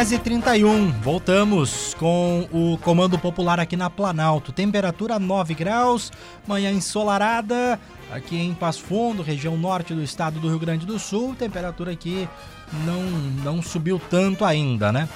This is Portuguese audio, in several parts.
10h31, voltamos com o Comando Popular aqui na Planalto. Temperatura 9 graus, manhã ensolarada aqui em Passo Fundo, região norte do estado do Rio Grande do Sul. Temperatura aqui não, não subiu tanto ainda, né?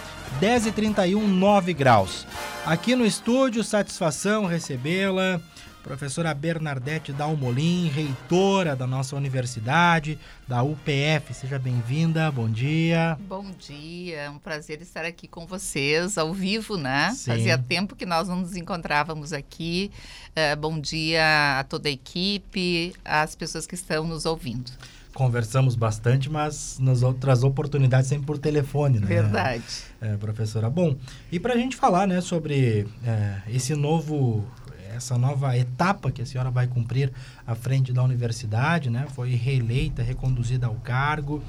10h31, 9 graus. Aqui no estúdio, satisfação recebê-la professora Bernadette Dalmolin, reitora da nossa universidade, da UPF. Seja bem-vinda, bom dia. Bom dia, é um prazer estar aqui com vocês, ao vivo, né? Sim. Fazia tempo que nós não nos encontrávamos aqui. Uh, bom dia a toda a equipe, às pessoas que estão nos ouvindo conversamos bastante, mas nas outras oportunidades sempre por telefone, né? Verdade. É, professora. Bom, e para a gente falar, né, sobre é, esse novo essa nova etapa que a senhora vai cumprir à frente da universidade, né? Foi reeleita, reconduzida ao cargo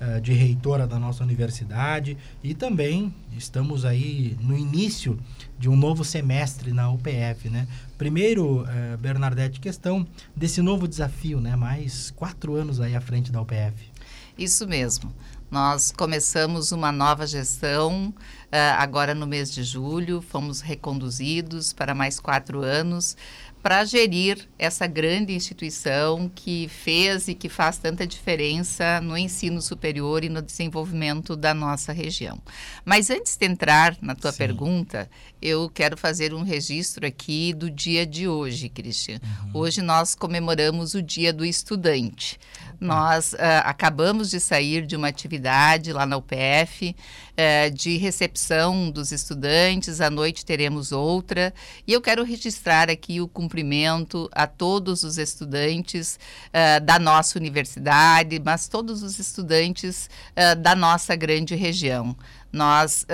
uh, de reitora da nossa universidade e também estamos aí no início de um novo semestre na UPF, né? Primeiro, uh, Bernadette, questão desse novo desafio, né? Mais quatro anos aí à frente da UPF. Isso mesmo. Nós começamos uma nova gestão uh, agora no mês de julho, fomos reconduzidos para mais quatro anos para gerir essa grande instituição que fez e que faz tanta diferença no ensino superior e no desenvolvimento da nossa região. Mas antes de entrar na tua Sim. pergunta, eu quero fazer um registro aqui do dia de hoje, Cristian. Uhum. Hoje nós comemoramos o Dia do Estudante. Nós uh, acabamos de sair de uma atividade lá na UPF uh, de recepção dos estudantes, à noite teremos outra, e eu quero registrar aqui o cumprimento a todos os estudantes uh, da nossa universidade, mas todos os estudantes da nossa grande região. Nós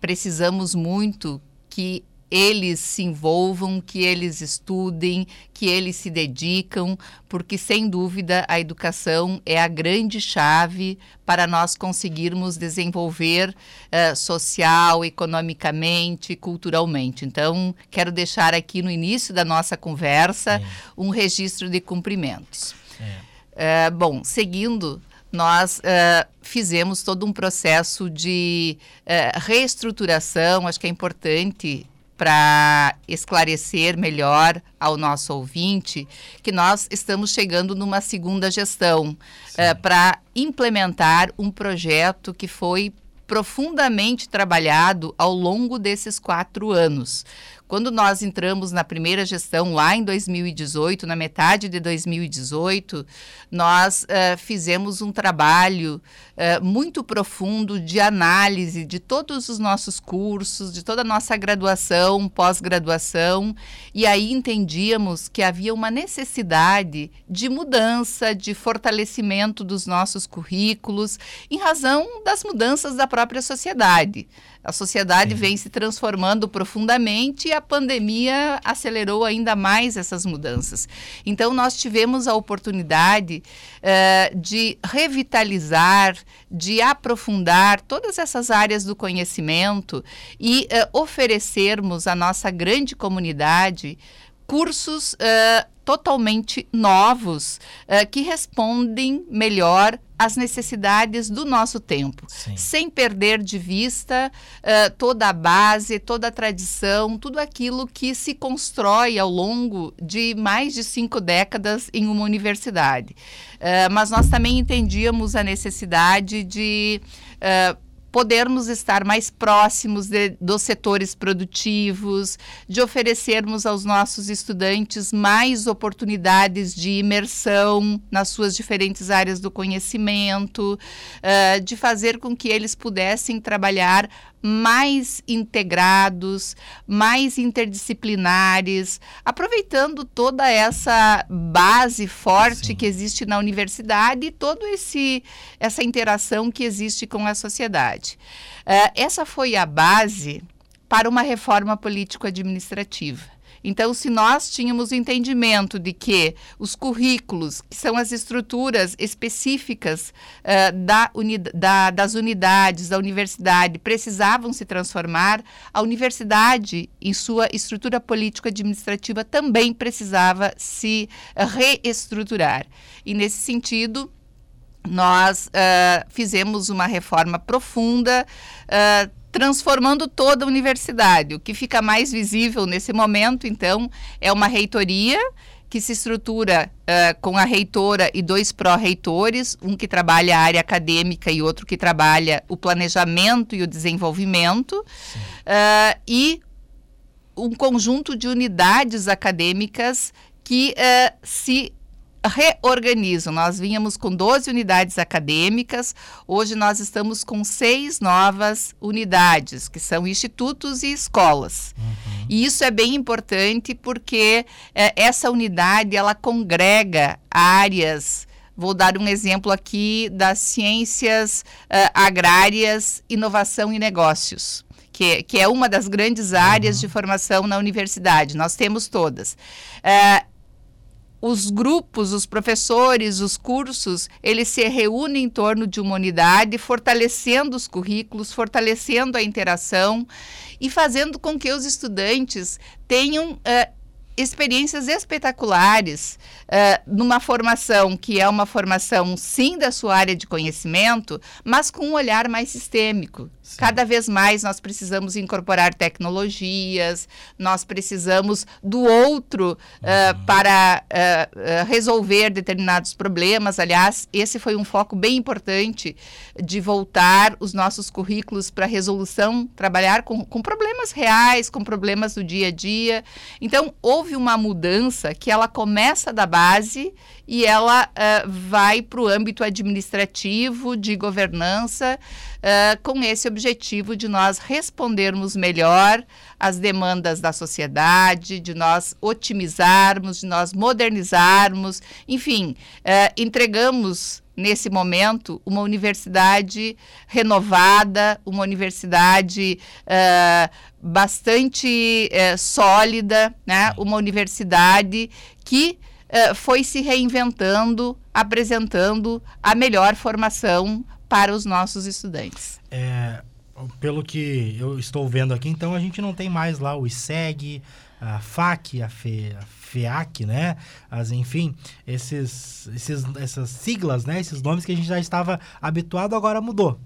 precisamos muito que eles se envolvam, que eles estudem, que eles se dedicam, porque sem dúvida a educação é a grande chave para nós conseguirmos desenvolver uh, social, economicamente, culturalmente. Então, quero deixar aqui no início da nossa conversa um registro de cumprimentos. É. Uh, bom, seguindo nós uh, fizemos todo um processo de uh, reestruturação, acho que é importante para esclarecer melhor ao nosso ouvinte que nós estamos chegando numa segunda gestão uh, para implementar um projeto que foi profundamente trabalhado ao longo desses quatro anos. Quando nós entramos na primeira gestão lá em 2018, na metade de 2018, nós uh, fizemos um trabalho uh, muito profundo de análise de todos os nossos cursos, de toda a nossa graduação, pós-graduação, e aí entendíamos que havia uma necessidade de mudança, de fortalecimento dos nossos currículos, em razão das mudanças da própria sociedade. A sociedade Sim. vem se transformando profundamente e a pandemia acelerou ainda mais essas mudanças. Então, nós tivemos a oportunidade uh, de revitalizar, de aprofundar todas essas áreas do conhecimento e uh, oferecermos à nossa grande comunidade cursos uh, totalmente novos uh, que respondem melhor às necessidades do nosso tempo, Sim. sem perder de vista uh, toda a base, toda a tradição, tudo aquilo que se constrói ao longo de mais de cinco décadas em uma universidade. Uh, mas nós também entendíamos a necessidade de podermos estar mais próximos de, dos setores produtivos, de oferecermos aos nossos estudantes mais oportunidades de imersão nas suas diferentes áreas do conhecimento, uh, de fazer com que eles pudessem trabalhar mais integrados, mais interdisciplinares, aproveitando toda essa base forte Sim. que existe na universidade e toda essa interação que existe com a sociedade. Uh, essa foi a base para uma reforma político-administrativa. Então, se nós tínhamos o entendimento de que os currículos, que são as estruturas específicas uh, da da, das unidades da universidade, precisavam se transformar, a universidade, em sua estrutura político-administrativa, também precisava se reestruturar. E, nesse sentido, nós uh, fizemos uma reforma profunda, uh, transformando toda a universidade. O que fica mais visível nesse momento, então, é uma reitoria que se estrutura uh, com a reitora e dois pró-reitores, um que trabalha a área acadêmica e outro que trabalha o planejamento e o desenvolvimento, uh, e um conjunto de unidades acadêmicas que uh, se reorganizam. Nós vínhamos com 12 unidades acadêmicas, hoje nós estamos com seis novas unidades, que são institutos e escolas. Uhum. E isso é bem importante porque é, essa unidade ela congrega áreas. Vou dar um exemplo aqui das ciências uh, agrárias, inovação e negócios. Que, que, é uma das grandes áreas uhum. de formação na universidade. Nós temos todas. Uh, os grupos, os professores, os cursos, eles se reúnem em torno de uma unidade, fortalecendo os currículos, fortalecendo a interação e fazendo com que os estudantes tenham uh, experiências espetaculares uh, numa formação que é uma formação, sim, da sua área de conhecimento, mas com um olhar mais sistêmico. Sim. Cada vez mais nós precisamos incorporar tecnologias, nós precisamos do outro uh, para uh, resolver determinados problemas. Aliás, esse foi um foco bem importante de voltar os nossos currículos para resolução, trabalhar com, com problemas reais, com problemas do dia a dia. Então, houve uma mudança que ela começa da base e ela uh, vai para o âmbito administrativo, de governança, uh, com esse objetivo de nós respondermos melhor às demandas da sociedade, de nós otimizarmos, de nós modernizarmos, enfim, uh, entregamos nesse momento uma universidade renovada, uma universidade uh, bastante uh, sólida, né? uma universidade que uh, foi se reinventando, apresentando a melhor formação para os nossos estudantes. É, pelo que eu estou vendo aqui, então a gente não tem mais lá o ISEG, a FAC, a, FE, a FEAC, né? As, enfim, esses, esses, essas siglas, né? Esses nomes que a gente já estava habituado, agora mudou.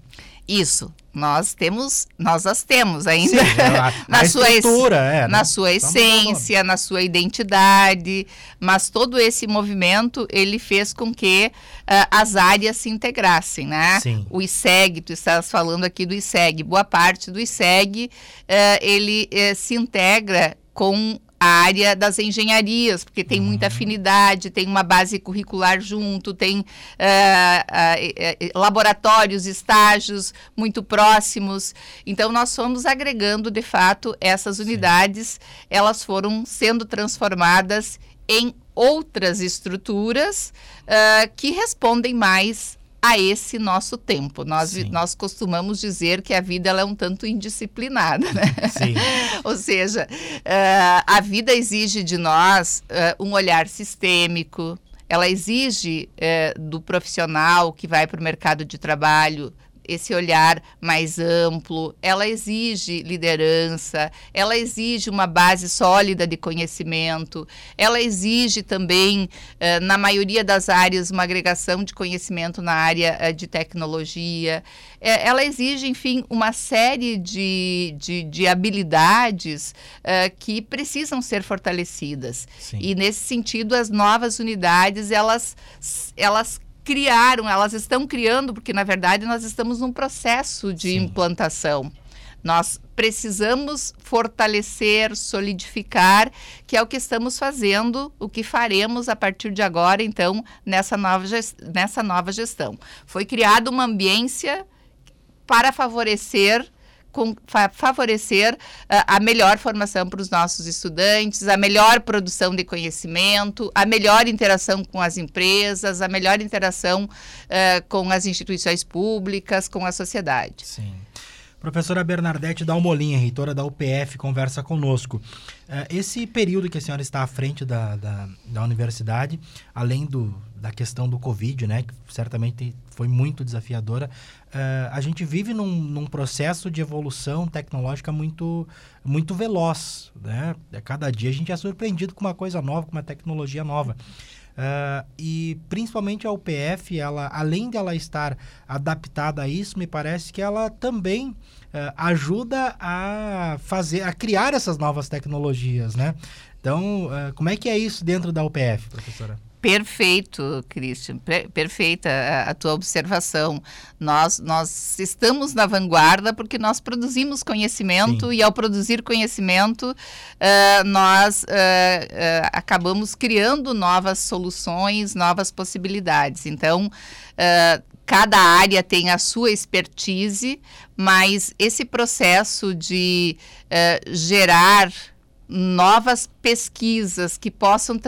Isso, nós temos, nós as temos ainda Sim, a, na, a sua é, na né? sua essência, na sua identidade, mas todo esse movimento ele fez com que uh, as áreas se integrassem, né? Sim. O ISEG, tu estás falando aqui do ISEG, boa parte do ISEG uh, ele uh, se integra com a área das engenharias, porque tem muita uhum. afinidade, tem uma base curricular junto, tem uh, uh, laboratórios, estágios muito próximos. Então, nós fomos agregando, de fato, essas unidades, Sim. elas foram sendo transformadas em outras estruturas uh, que respondem mais a esse nosso tempo. Nós, nós costumamos dizer que a vida ela é um tanto indisciplinada, né? Sim. Ou seja, uh, a vida exige de nós uh, um olhar sistêmico, ela exige uh, do profissional que vai para o mercado de trabalho esse olhar mais amplo, ela exige liderança, ela exige uma base sólida de conhecimento, ela exige também, eh, na maioria das áreas, uma agregação de conhecimento na área eh, de tecnologia. Eh, ela exige, enfim, uma série de, de, de habilidades que precisam ser fortalecidas. Sim. E, nesse sentido, as novas unidades, elas, elas criaram, elas estão criando, porque na verdade nós estamos num processo de Sim. implantação. Nós precisamos fortalecer, solidificar, que é o que estamos fazendo, o que faremos a partir de agora, então, nessa nova, nessa nova gestão. Foi criada uma ambiência para favorecer com, fa favorecer uh, a melhor formação para os nossos estudantes, a melhor produção de conhecimento, a melhor interação com as empresas, a melhor interação uh, com as instituições públicas, com a sociedade. Sim. Professora Bernadette Dalmolin, reitora da UPF, conversa conosco. Uh, esse período que a senhora está à frente da, da, da universidade, além do, da questão do Covid, né, que certamente foi muito desafiadora, uh, a gente vive num, num, processo de evolução tecnológica muito, muito veloz. Né? A cada dia a gente é surpreendido com uma coisa nova, com uma tecnologia nova. Uh, e principalmente a UPF, ela, além de ela estar adaptada a isso, me parece que ela também uh, ajuda a fazer, a criar essas novas tecnologias, né? Então, uh, como é que é isso dentro da UPF, professora? Perfeito, Christian. perfeita a, a, tua observação. Nós, nós estamos na vanguarda porque nós produzimos conhecimento Sim. e, ao produzir conhecimento, uh, nós uh, uh, acabamos criando novas soluções, novas possibilidades. Então, cada área tem a sua expertise, mas esse processo de gerar novas pesquisas que possam,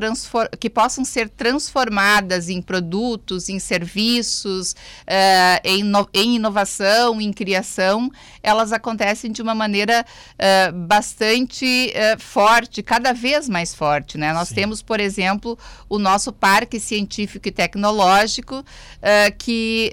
que possam ser transformadas em produtos, em serviços, uh, em, em, inovação, em criação, elas acontecem de uma maneira uh, bastante uh, forte, cada vez mais forte. Né? Nós Sim. temos, por exemplo, o nosso Parque Científico e Tecnológico, que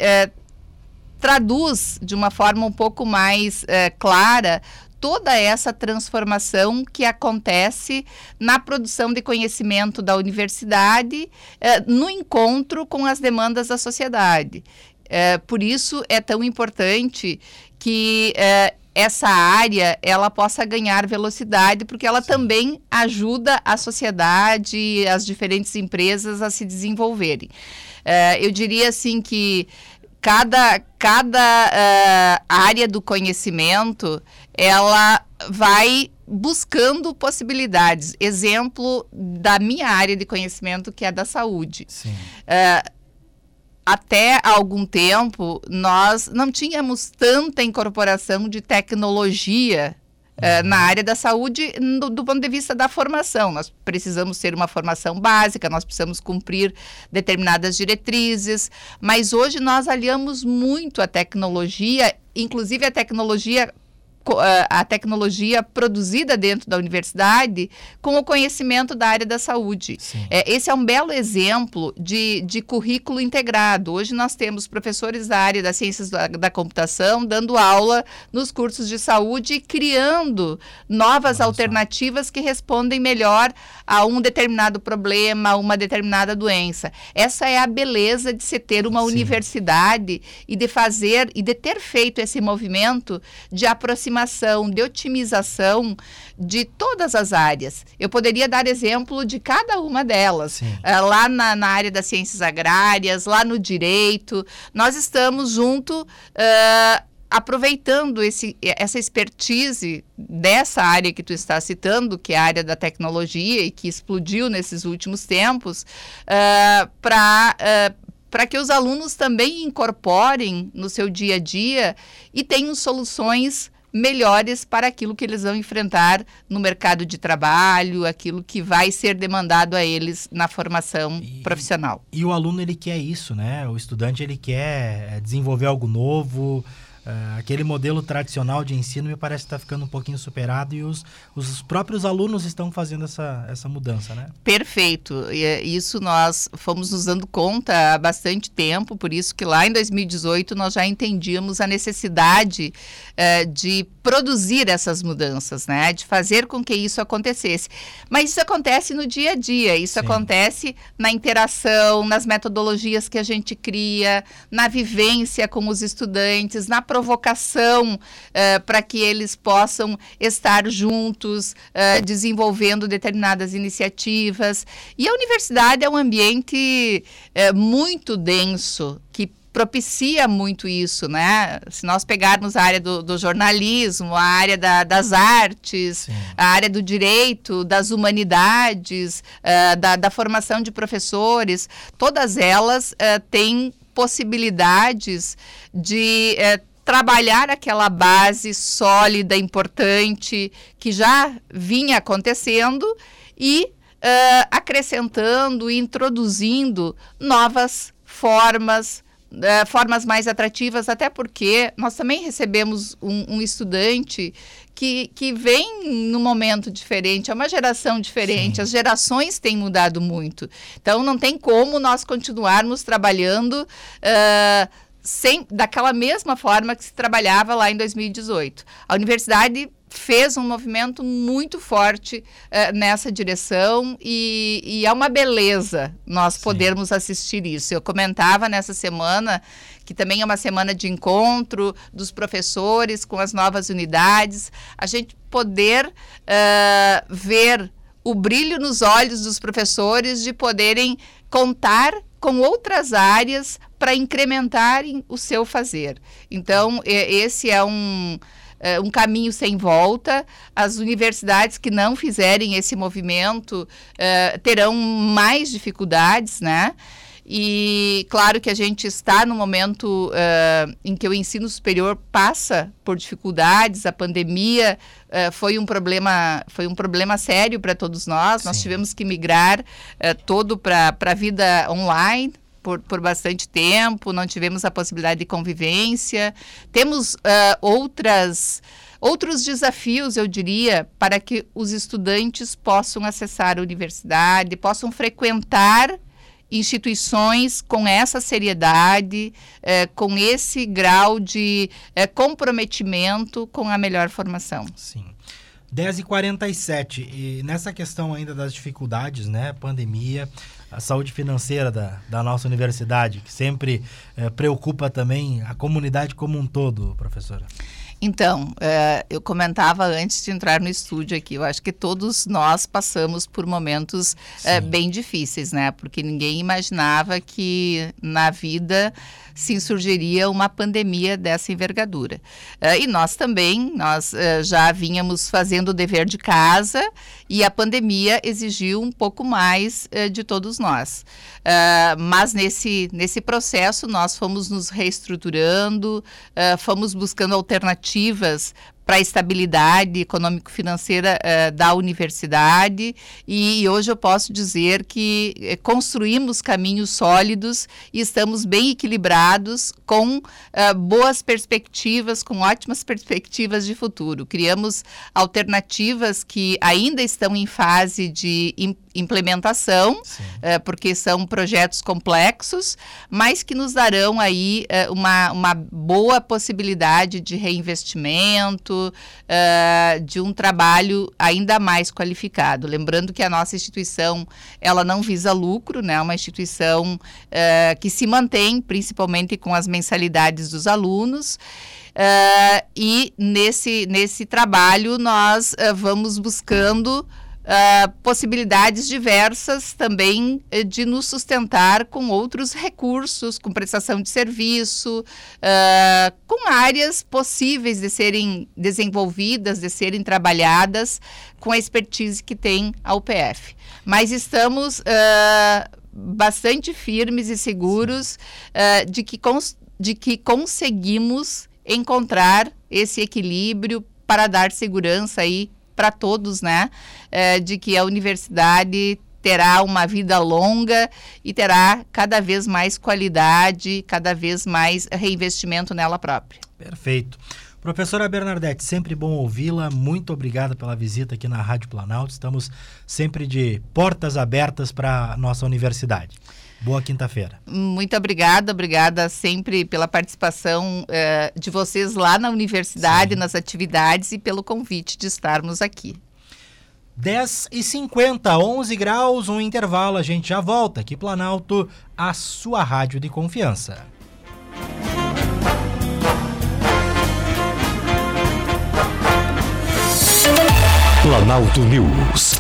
traduz de uma forma um pouco mais clara toda essa transformação que acontece na produção de conhecimento da universidade, eh, no encontro com as demandas da sociedade. Eh, por isso é tão importante que eh, essa área ela possa ganhar velocidade, porque ela Sim. também ajuda a sociedade, as diferentes empresas a se desenvolverem. eu diria assim que cada, cada uh, área do conhecimento ela vai buscando possibilidades. Exemplo da minha área de conhecimento, que é da saúde. Uh, até algum tempo, nós não tínhamos tanta incorporação de tecnologia Uh, na área da saúde, no, do ponto de vista da formação. Nós precisamos ter uma formação básica, nós precisamos cumprir determinadas diretrizes, mas hoje nós aliamos muito a tecnologia, inclusive a tecnologia a tecnologia produzida dentro da universidade com o conhecimento da área da saúde. É, esse é um belo exemplo de, de currículo integrado. Hoje nós temos professores da área das ciências da, da computação dando aula nos cursos de saúde e criando novas Nossa. alternativas que respondem melhor a um determinado problema, a uma determinada doença. Essa é a beleza de se ter uma Sim. universidade e de fazer e de ter feito esse movimento de aproximação de otimização de todas as áreas. Eu poderia dar exemplo de cada uma delas. Uh, lá na, na, área das ciências agrárias, lá no direito, nós estamos junto. Uh, aproveitando esse, essa expertise dessa área que tu está citando, que é a área da tecnologia e que explodiu nesses últimos tempos, uh, para uh, para que os alunos também incorporem no seu dia a dia e tenham soluções melhores para aquilo que eles vão enfrentar no mercado de trabalho, aquilo que vai ser demandado a eles na formação e, profissional. E o aluno ele quer isso, né? O estudante ele quer é, desenvolver algo novo, Uh, aquele modelo tradicional de ensino me parece estar tá ficando um pouquinho superado e os, os próprios alunos estão fazendo essa, essa mudança, né? Perfeito. E, é, isso nós fomos nos dando conta há bastante tempo, por isso que lá em 2018 nós já entendíamos a necessidade uh, de produzir essas mudanças, né? De fazer com que isso acontecesse. Mas isso acontece no dia a dia, isso Sim. acontece na interação, nas metodologias que a gente cria, na vivência com os estudantes, na provocação uh, para que eles possam estar juntos, uh, desenvolvendo determinadas iniciativas. E a universidade é um ambiente uh, muito denso que propicia muito isso, né? Se nós pegarmos a área do, do jornalismo, a área da, das artes, Sim. a área do direito, das humanidades, uh, da, da, formação de professores, todas elas uh, têm possibilidades de uh, trabalhar aquela base sólida, importante, que já vinha acontecendo e acrescentando e introduzindo novas formas, uh, formas mais atrativas, até porque nós também recebemos um, um, estudante que, que vem num momento diferente, é uma geração diferente, Sim. as gerações têm mudado muito. Então, não tem como nós continuarmos trabalhando. Uh, sem, daquela mesma forma que se trabalhava lá em 2018. A universidade fez um movimento muito forte uh, nessa direção e, e, é uma beleza nós Sim. podermos assistir isso. Eu comentava nessa semana que também é uma semana de encontro dos professores com as novas unidades, a gente poder uh, ver o brilho nos olhos dos professores de poderem contar com outras áreas para incrementarem o seu fazer. Então, esse é um uh, um caminho sem volta. As universidades que não fizerem esse movimento uh, terão mais dificuldades, né? E claro que a gente está no momento uh, em que o ensino superior passa por dificuldades, a pandemia uh, foi um problema, foi um problema sério para todos nós. Sim. Nós tivemos que migrar todo para a vida online, por, por bastante tempo, não tivemos a possibilidade de convivência. Temos uh, outras, outros desafios, eu diria, para que os estudantes possam acessar a universidade, possam frequentar instituições com essa seriedade, eh, com esse grau de eh, comprometimento com a melhor formação. Sim. 10h47, e nessa questão ainda das dificuldades, né, pandemia, a saúde financeira da, da nossa universidade, que sempre é, preocupa também a comunidade como um todo, professora? Então, é, eu comentava antes de entrar no estúdio aqui, eu acho que todos nós passamos por momentos é, bem difíceis, né? Porque ninguém imaginava que na vida se insurgiria uma pandemia dessa envergadura. Uh, e nós também, nós uh, já vínhamos fazendo o dever de casa e a pandemia exigiu um pouco mais uh, de todos nós. mas nesse, nesse processo nós fomos nos reestruturando, fomos buscando alternativas para a estabilidade econômico-financeira uh, da universidade e, e, hoje eu posso dizer que uh, construímos caminhos sólidos e estamos bem equilibrados com uh, boas perspectivas, com ótimas perspectivas de futuro. Criamos alternativas que ainda estão em fase de implementação, uh, porque são projetos complexos, mas que nos darão aí uh, uma, uma boa possibilidade de reinvestimento, uh, de um trabalho ainda mais qualificado. Lembrando que a nossa instituição ela não visa lucro, né? É uma instituição que se mantém principalmente com as mensalidades dos alunos. Uh, e nesse, nesse trabalho nós uh, vamos buscando uh, possibilidades diversas também uh, de nos sustentar com outros recursos, com prestação de serviço, uh, com áreas possíveis de serem desenvolvidas, de serem trabalhadas com a expertise que tem a UPF. Mas estamos ah, bastante firmes e seguros de, que de que conseguimos encontrar esse equilíbrio para dar segurança aí para todos, né? É, de que a universidade terá uma vida longa e terá cada vez mais qualidade, cada vez mais reinvestimento nela própria. Perfeito. Professora Bernadette, sempre bom ouvi-la. Muito obrigada pela visita aqui na Rádio Planalto. Estamos sempre de portas abertas para a nossa universidade. Boa quinta-feira. Muito obrigada, obrigada sempre pela participação eh, de vocês lá na universidade, Sim. nas atividades e pelo convite de estarmos aqui. 10 e 50, 11 graus, um intervalo, a gente já volta aqui, Planalto, a sua rádio de confiança. Planalto News.